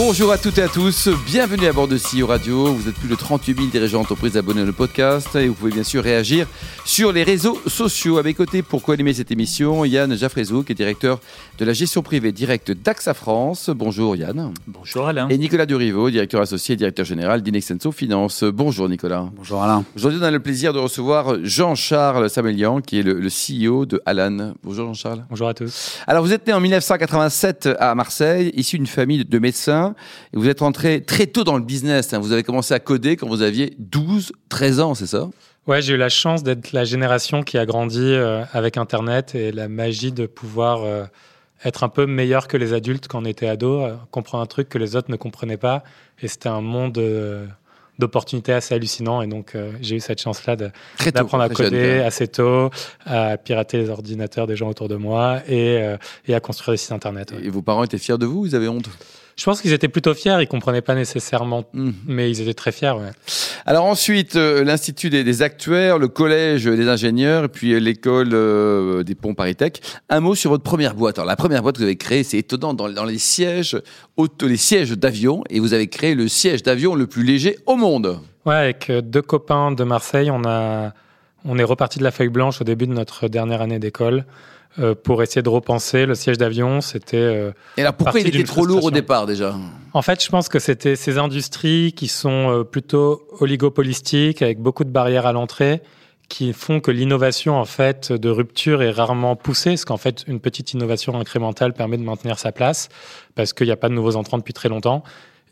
Bonjour à toutes et à tous, bienvenue à bord de CEO Radio. Vous êtes plus de 38 000 dirigeants d'entreprise abonnés au podcast et vous pouvez bien sûr réagir sur les réseaux sociaux. À mes côtés, pour co-animer cette émission, Yann Jaffrezou, qui est directeur de la gestion privée directe d'AXA France. Bonjour Yann. Bonjour Alain. Et Nicolas Durivo, directeur associé et directeur général d'Inexenso Finance. Bonjour Nicolas. Bonjour Alain. Aujourd'hui, on a le plaisir de recevoir Jean-Charles Samelian, qui est le, le CEO de Alan. Bonjour Jean-Charles. Bonjour à tous. Alors, vous êtes né en 1987 à Marseille, issu d'une famille de médecins. Et vous êtes rentré très tôt dans le business. hein. Vous avez commencé à coder quand vous aviez 12, 13 ans, c'est ça? Ouais, j'ai eu la chance d'être la génération qui a grandi euh, avec Internet et la magie de pouvoir euh, être un peu meilleur que les adultes quand on était ado, euh, comprendre un truc que les autres ne comprenaient pas. Et c'était un monde d'opportunités assez hallucinant. Et donc, euh, j'ai eu cette chance-là d'apprendre à jeune, coder assez tôt, à pirater les ordinateurs des gens autour de moi et, euh, et à construire des sites Internet. ouais. Et vos parents étaient fiers de vous? Ils avaient honte? Je pense qu'ils étaient plutôt fiers. Ils comprenaient pas nécessairement, Mhm. mais ils étaient très fiers. ouais. Alors ensuite, euh, l'Institut des, des actuaires, le Collège des ingénieurs, et puis euh, l'école euh, des ponts Paris-Tech. Un mot sur votre première boîte. Alors la première boîte que vous avez créée, c'est étonnant, dans, dans les sièges auto, les sièges d'avion, et vous avez créé le siège d'avion le plus léger au monde. Ouais, avec deux copains de Marseille, on a, on est reparti de la feuille blanche au début de notre dernière année d'école euh, pour essayer de repenser le siège d'avion. C'était, euh, Et alors pourquoi il était trop lourd au départ déjà? En fait, je pense que c'était ces industries qui sont euh, plutôt oligopolistiques avec beaucoup de barrières à l'entrée qui font que l'innovation en fait de rupture est rarement poussée, parce qu'en fait une petite innovation incrémentale permet de maintenir sa place parce qu'il n'y a pas de nouveaux entrants depuis très longtemps.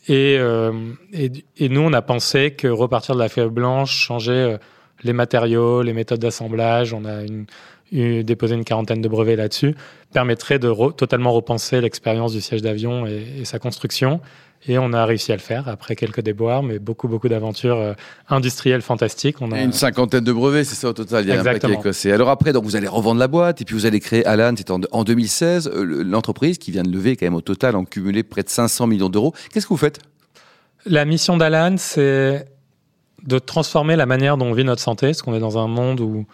Et, euh, et, et nous, on a pensé que repartir de la feuille blanche, changer les matériaux, les méthodes d'assemblage, on a une, déposé une quarantaine de brevets là-dessus, permettrait de re- totalement repenser l'expérience du siège d'avion et, et sa construction. Et on a réussi à le faire après quelques déboires, mais beaucoup, beaucoup d'aventures euh, industrielles fantastiques. On a... Une cinquantaine de brevets, c'est ça au total. Il y a un Exactement. paquet, quoi. C'est- Alors après, donc vous allez revendre la boîte et puis vous allez créer Alan. C'était en, en 2016. euh, le- L'entreprise qui vient de lever quand même au total en cumulé près de 500 millions d'euros. Qu'est-ce que vous faites? La mission d'Alan, c'est de transformer la manière dont on vit notre santé, parce qu'on est dans un monde où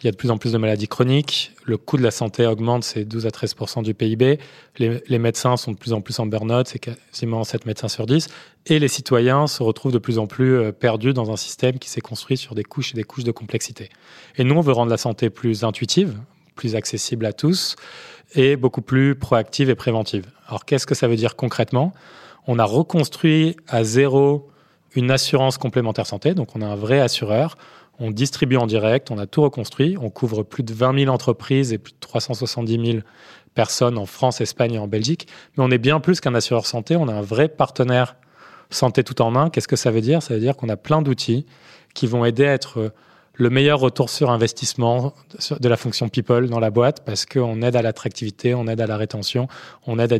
il y a de plus en plus de maladies chroniques, le coût de la santé augmente, c'est 12 à 13% du PIB, les, les médecins sont de plus en plus en burn-out, c'est quasiment 7 médecins sur 10, et les citoyens se retrouvent de plus en plus euh, perdus dans un système qui s'est construit sur des couches et des couches de complexité. Et nous, on veut rendre la santé plus intuitive, plus accessible à tous, et beaucoup plus proactive et préventive. Alors qu'est-ce que ça veut dire concrètement? On a reconstruit à zéro une assurance complémentaire santé, donc on a un vrai assureur. On distribue en direct, on a tout reconstruit, on couvre plus de 20 000 entreprises et plus de 370 000 personnes en France, Espagne et en Belgique. Mais on est bien plus qu'un assureur santé, on a un vrai partenaire santé tout en un. Qu'est-ce que ça veut dire? Ça veut dire qu'on a plein d'outils qui vont aider à être le meilleur retour sur investissement de la fonction people dans la boîte parce qu'on aide à l'attractivité, on aide à la rétention, on aide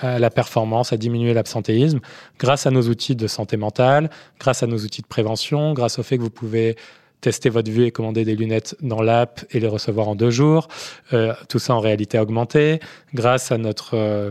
à la performance, à diminuer l'absentéisme grâce à nos outils de santé mentale, grâce à nos outils de prévention, grâce au fait que vous pouvez tester votre vue et commander des lunettes dans l'app et les recevoir en deux jours. Euh, tout ça en réalité augmentée, grâce à notre, euh,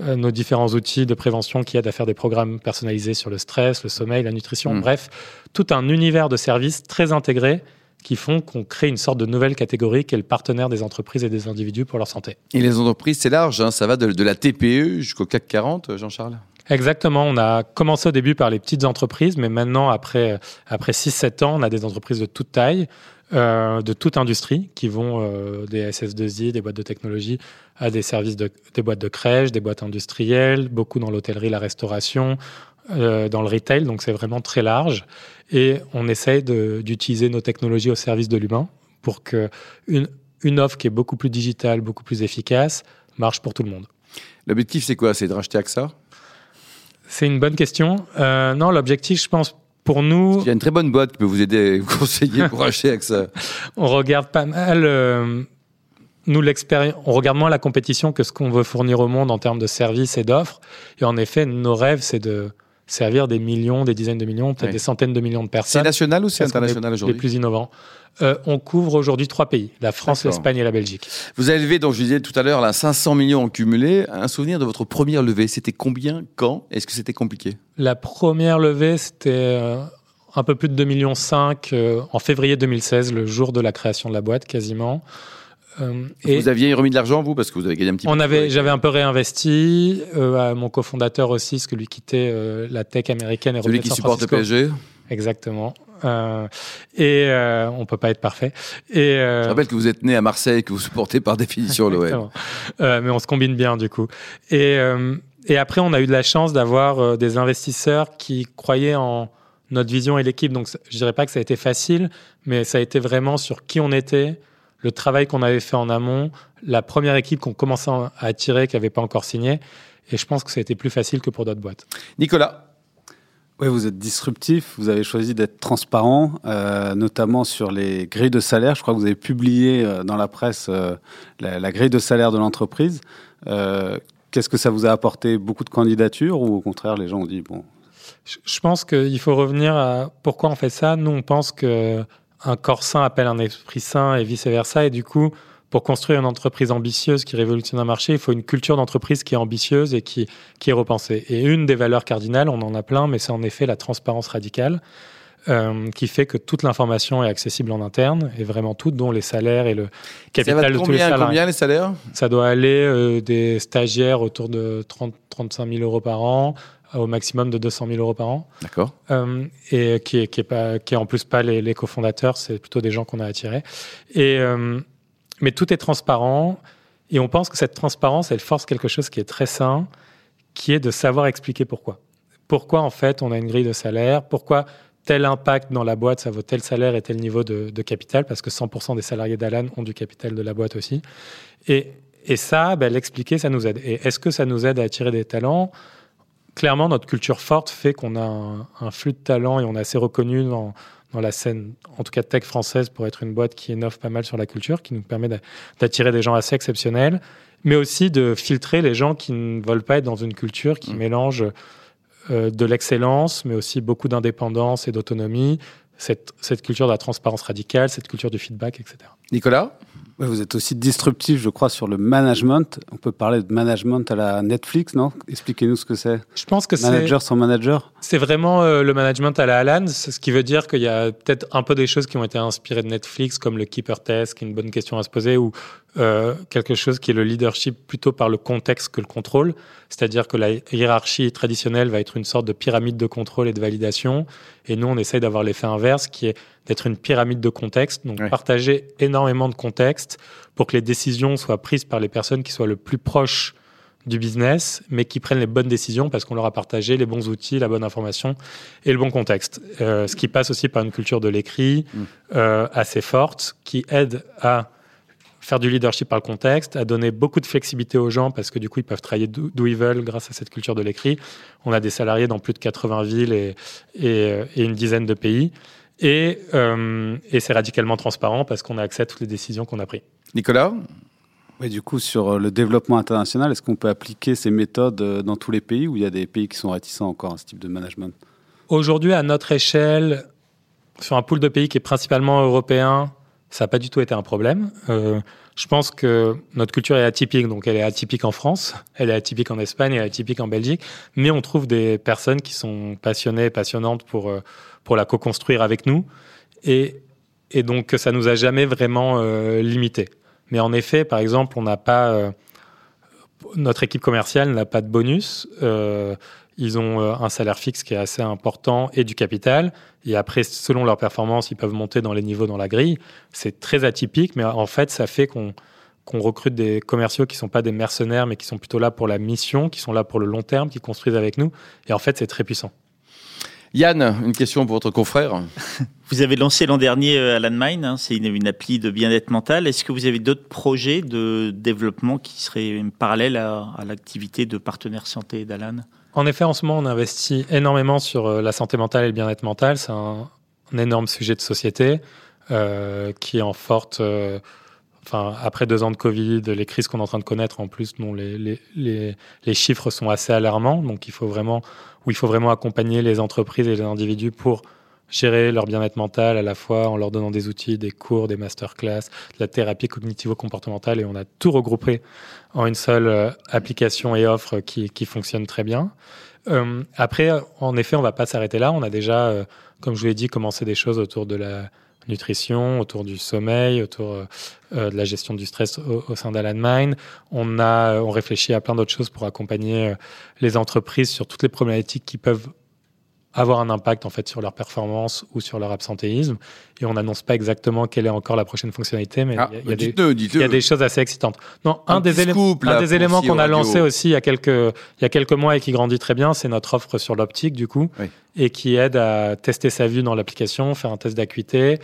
euh, nos différents outils de prévention qui aident à faire des programmes personnalisés sur le stress, le sommeil, la nutrition. Mm. Bref, tout un univers de services très intégrés qui font qu'on crée une sorte de nouvelle catégorie qui est le partenaire des entreprises et des individus pour leur santé. Et les entreprises, c'est large. hein. Ça va de, de la TPE jusqu'au CAC 40, Jean-Charles? Exactement. On a commencé au début par les petites entreprises, mais maintenant, après, après 6-7 ans, on a des entreprises de toute taille, euh, de toute industrie, qui vont euh, des SS2I, des boîtes de technologie, à des services, de, des boîtes de crèche, des boîtes industrielles, beaucoup dans l'hôtellerie, la restauration, euh, dans le retail. Donc, c'est vraiment très large. Et on essaye d'utiliser nos technologies au service de l'humain pour que une, une offre qui est beaucoup plus digitale, beaucoup plus efficace, marche pour tout le monde. L'objectif, c'est quoi? C'est de racheter AXA? C'est une bonne question. Euh, non, l'objectif, je pense, pour nous, Il y a une très bonne boîte qui peut vous aider, vous conseiller pour racheter AXA. on regarde pas mal. euh, nous, l'expérience, on regarde moins la compétition que ce qu'on veut fournir au monde en termes de services et d'offres. Et en effet, nos rêves, c'est de servir des millions, des dizaines de millions, peut-être des centaines de millions de C'est personnes. national ou c'est international Les aujourd'hui plus innovants. Euh, on couvre aujourd'hui trois pays la France, l'Espagne et la Belgique. Vous avez levé, donc je disais tout à l'heure, là, 500 millions en cumulé. Un souvenir de votre première levée C'était combien Quand? Est-ce que c'était compliqué? La première levée, c'était euh, un peu plus de 2,5 millions euh, en février 2016, le jour de la création de la boîte, quasiment. Euh, et vous aviez remis de l'argent, vous, parce que vous avez gagné un petit on peu. Avait, j'avais un peu réinvesti. Euh, mon cofondateur aussi, parce que lui quittait euh, la tech américaine et Celui qui supporte le PSG Exactement. Et on peut pas être parfait. Et je rappelle que vous êtes né à Marseille, que vous supportez par définition l'OM. mais on se combine bien du coup. Et, et après, on a eu de la chance d'avoir des investisseurs qui croyaient en notre vision et l'équipe. Donc, je dirais pas que ça a été facile, mais ça a été vraiment sur qui on était, le travail qu'on avait fait en amont, la première équipe qu'on commençait à attirer, qui n'avait pas encore signé. Et je pense que ça a été plus facile que pour d'autres boîtes. Nicolas oui, vous êtes disruptif, vous avez choisi d'être transparent, euh, notamment sur les grilles de salaire. Je crois que vous avez publié euh, dans la presse euh, la, grille de salaire de l'entreprise. Qu'est-ce que ça vous a apporté? Beaucoup de candidatures ou au contraire, les gens ont dit, bon... Je pense qu'il faut revenir à pourquoi on fait ça. Nous, on pense que un corps sain appelle un esprit sain et vice-versa. Et du coup, pour construire une entreprise ambitieuse qui révolutionne un marché, il faut une culture d'entreprise qui est ambitieuse et qui, qui est repensée. Et une des valeurs cardinales, on en a plein, mais c'est en effet la transparence radicale. Euh, qui fait que toute l'information est accessible en interne, et vraiment toute, dont les salaires et le capital de tous les salariés. Combien les salaires? Ça doit aller euh, des stagiaires autour de 30, 35 000 euros par an au maximum de 200 000 euros par an. D'accord. Euh, et qui est, qui est pas, qui est en plus pas les, les cofondateurs, c'est plutôt des gens qu'on a attirés. Et euh, mais tout est transparent et on pense que cette transparence, elle force quelque chose qui est très sain, qui est de savoir expliquer pourquoi. Pourquoi en fait on a une grille de salaire, pourquoi tel impact dans la boîte, ça vaut tel salaire et tel niveau de, de capital, parce que 100% des salariés d'Alan ont du capital de la boîte aussi. Et, et ça, ben, l'expliquer, ça nous aide. Et est-ce que ça nous aide à attirer des talents? Clairement, notre culture forte fait qu'on a un, flux de talents et on est assez reconnu dans, dans, la scène, en tout cas tech française, pour être une boîte qui innove pas mal sur la culture, qui nous permet d'attirer des gens assez exceptionnels, mais aussi de filtrer les gens qui ne veulent pas être dans une culture qui mmh. mélange euh, de l'excellence, mais aussi beaucoup d'indépendance et d'autonomie, cette, cette culture de la transparence radicale, cette culture du feedback, etc. Nicolas? Vous êtes aussi disruptif, je crois, sur le management. On peut parler de management à la Netflix, non? Expliquez-nous ce que c'est. Je pense que c'est. Manager sans manager? C'est vraiment euh, le management à la Alan, ce qui veut dire qu'il y a peut-être un peu des choses qui ont été inspirées de Netflix, comme le Keeper Test, qui est une bonne question à se poser, ou euh, quelque chose qui est le leadership plutôt par le contexte que le contrôle. C'est-à-dire que la hiérarchie traditionnelle va être une sorte de pyramide de contrôle et de validation. Et nous, on essaye d'avoir l'effet inverse, qui est d'être une pyramide de contexte, donc partager énormément de contexte pour que les décisions soient prises par les personnes qui soient le plus proches du business, mais qui prennent les bonnes décisions parce qu'on leur a partagé les bons outils, la bonne information et le bon contexte. Euh, ce qui passe aussi par une culture de l'écrit mm. euh, assez forte, qui aide à faire du leadership par le contexte, à donner beaucoup de flexibilité aux gens parce que du coup ils peuvent travailler d'où ils veulent grâce à cette culture de l'écrit. On a des salariés dans plus de 80 villes et, et, et une dizaine de pays. Et, euh, et c'est radicalement transparent parce qu'on a accès à toutes les décisions qu'on a prises. Nicolas oui, du coup, sur euh, le développement international, est-ce qu'on peut appliquer ces méthodes euh, dans tous les pays ou il y a des pays qui sont réticents encore à ce type de management? Aujourd'hui, à notre échelle, sur un pool de pays qui est principalement européen, ça n'a pas du tout été un problème. Euh, je pense que notre culture est atypique, donc elle est atypique en France, elle est atypique en Espagne, elle est atypique en Belgique, mais on trouve des personnes qui sont passionnées, passionnantes pour pour la co-construire avec nous. Et, et donc, ça nous a jamais vraiment euh, limité. Mais en effet, par exemple, on n'a pas. Euh, notre équipe commerciale n'a pas de bonus. Euh, ils ont euh, un salaire fixe qui est assez important et du capital. Et après, selon leur performance, ils peuvent monter dans les niveaux dans la grille. C'est très atypique, mais en fait, ça fait qu'on qu'on recrute des commerciaux qui sont pas des mercenaires, mais qui sont plutôt là pour la mission, qui sont là pour le long terme, qui construisent avec nous. Et en fait, c'est très puissant. Yann, une question pour votre confrère. Vous avez lancé l'an dernier euh, Alan Mine, hein, c'est une, appli de bien-être mental. Est-ce que vous avez d'autres projets de développement qui seraient parallèles à, l'activité de partenaire santé d'Alan? En effet, en ce moment, on investit énormément sur euh, la santé mentale et le bien-être mental. C'est un, énorme sujet de société euh, qui est en forte. enfin, après deux ans de Covid, les crises qu'on est en train de connaître, en plus, les, les, les, les chiffres sont assez alarmants. Donc, il faut vraiment où il faut vraiment accompagner les entreprises et les individus pour gérer leur bien-être mental à la fois en leur donnant des outils, des cours, des masterclass, de la thérapie cognitivo-comportementale et on a tout regroupé en une seule euh, application et offre qui, qui fonctionne très bien. Euh, après, en effet, on va pas s'arrêter là. On a déjà, euh, comme je vous l'ai dit, commencé des choses autour de la nutrition, autour du sommeil, autour de la gestion du stress au, au sein d'Alan Mine. On a, on réfléchit à plein d'autres choses pour accompagner les entreprises sur toutes les problématiques qui peuvent avoir un impact en fait sur leur performance ou sur leur absentéisme. Et on n'annonce pas exactement quelle est encore la prochaine fonctionnalité, mais Ah, il y a- il y, a des- dites-le, il y a dites-le. des choses assez excitantes. Non, Un un, des, petit élé- scoop, un des éléments qu'on a lancé aussi il y a quelques il y a quelques mois et qui grandit très bien, c'est notre offre sur l'optique du coup Oui. et qui aide à tester sa vue dans l'application, faire un test d'acuité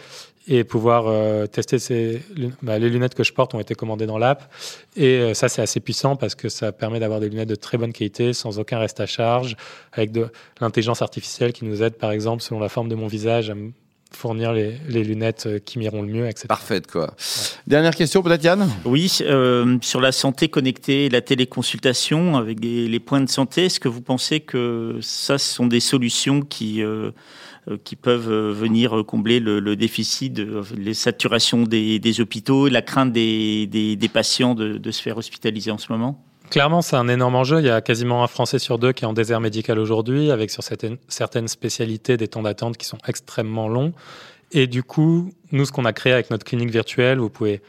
et pouvoir euh, tester ses bah, les lunettes que je porte ont été commandées dans l'app et euh, ça c'est assez puissant parce que ça permet d'avoir des lunettes de très bonne qualité sans aucun reste à charge avec de l'intelligence artificielle qui nous aide par exemple selon la forme de mon visage à me fournir les, les lunettes euh, qui m'iront le mieux etc. Parfaite, quoi. Dernière question, peut-être, Yann? Oui, euh, sur la santé connectée et la téléconsultation avec des- les points de santé, est-ce que vous pensez que ça, ce sont des solutions qui, euh, qui peuvent venir combler le, le déficit, de, les saturations des, des hôpitaux et la crainte des, des, des patients de, de se faire hospitaliser en ce moment? Clairement, c'est un énorme enjeu. Il y a quasiment un Français sur deux qui est en désert médical aujourd'hui, avec sur certaines, spécialités des temps d'attente qui sont extrêmement longs. Et du coup, nous, ce qu'on a créé avec notre clinique virtuelle, vous pouvez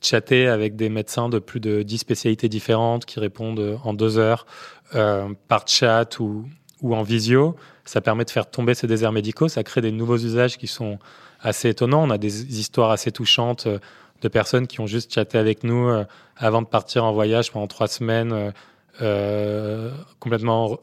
chatter avec des médecins de plus de 10 spécialités différentes qui répondent en deux heures euh, par chat ou, ou en visio. Ça permet de faire tomber ces déserts médicaux. Ça crée des nouveaux usages qui sont assez étonnants. On a des histoires assez touchantes euh, de personnes qui ont juste chatté avec nous euh, avant de partir en voyage pendant trois semaines, euh, euh, complètement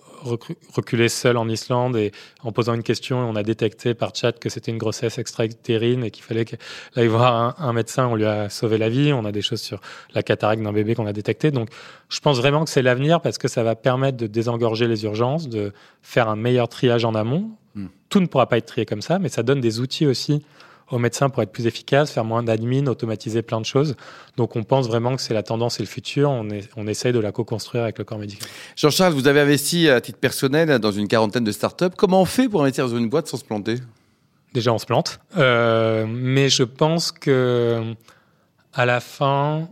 reculées seules en Islande et en posant une question, on a détecté par chat que c'était une grossesse extra-utérine et qu'il fallait qu'elle aille voir un, un médecin. On lui a sauvé la vie. On a des choses sur la cataracte d'un bébé qu'on a détecté. Donc, je pense vraiment que c'est l'avenir parce que ça va permettre de désengorger les urgences, de faire un meilleur triage en amont. Hmm. Tout ne pourra pas être trié comme ça, mais ça donne des outils aussi aux médecins pour être plus efficaces, faire moins d'admin, automatiser plein de choses. Donc on pense vraiment que c'est la tendance et le futur. On, est, on essaye de la co-construire avec le corps médical. Jean-Charles, vous avez investi à titre personnel dans une quarantaine de startups. Comment on fait pour investir dans une boîte sans se planter? Déjà, on se plante. Euh, mais je pense que à la fin,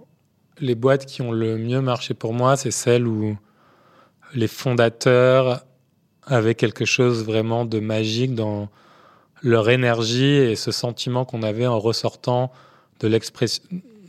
les boîtes qui ont le mieux marché pour moi, c'est celles où les fondateurs avaient quelque chose vraiment de magique dans leur énergie et ce sentiment qu'on avait en ressortant de l'expression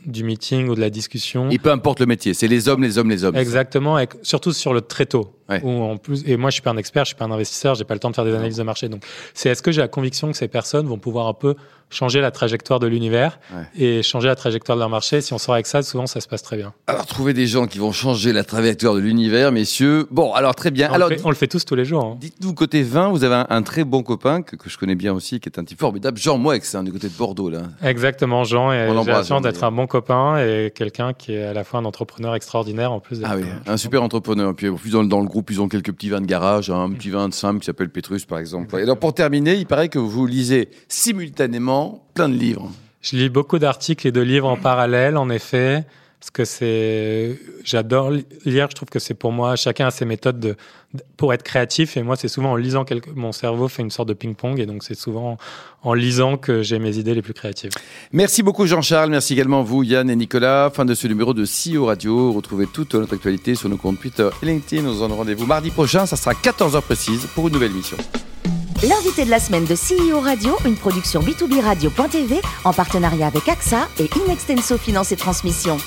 du meeting ou de la discussion. Et peu importe le métier, c'est les hommes, les hommes, les hommes. Exactement, et surtout sur le très tôt. Ouais. Où en plus, et moi, je suis pas un expert, je suis pas un investisseur, j'ai pas le temps de faire des analyses de marché. Donc, c'est est-ce que j'ai la conviction que ces personnes vont pouvoir un peu changer la trajectoire de l'univers Ouais. et changer la trajectoire de leur marché? Si on sort avec ça, souvent, ça se passe très bien. Alors, trouver des gens qui vont changer la trajectoire de l'univers, messieurs. Bon, alors très bien. on, alors, le fait, on le fait tous tous les jours. hein. dites-nous, côté vin, vous avez un, un très bon copain que, que je connais bien aussi, qui est un type formidable, Jean Moix, hein, du côté de Bordeaux, là. Exactement, Jean. Et j'ai la chance d'être un bon copain et quelqu'un qui est à la fois un entrepreneur extraordinaire en plus. Ah oui, un- un super entrepreneur. Puis, plus dans, dans le groupe, ils ont quelques petits vins de garage, hein, un petit vin de simple qui s'appelle Petrus, par exemple. Et alors, pour terminer, il paraît que vous lisez simultanément plein de livres. Je lis beaucoup d'articles et de livres en parallèle, en effet, parce que c'est, j'adore li- lire. Je trouve que c'est pour moi, chacun a ses méthodes de, de- pour être créatif. Et moi, c'est souvent en lisant quelque, mon cerveau fait une sorte de ping-pong. Et donc, c'est souvent en lisant que j'ai mes idées les plus créatives. Merci beaucoup Jean-Charles, merci également vous Yann et Nicolas. Fin de ce numéro de CEO Radio. Retrouvez toute notre actualité sur nos comptes Twitter et LinkedIn. Nous en rendez-vous mardi prochain, ça sera 14h précise pour une nouvelle mission. L'invité de la semaine de CEO Radio, une production B2B Radio.tv en partenariat avec AXA et Inextenso Finance et Transmission.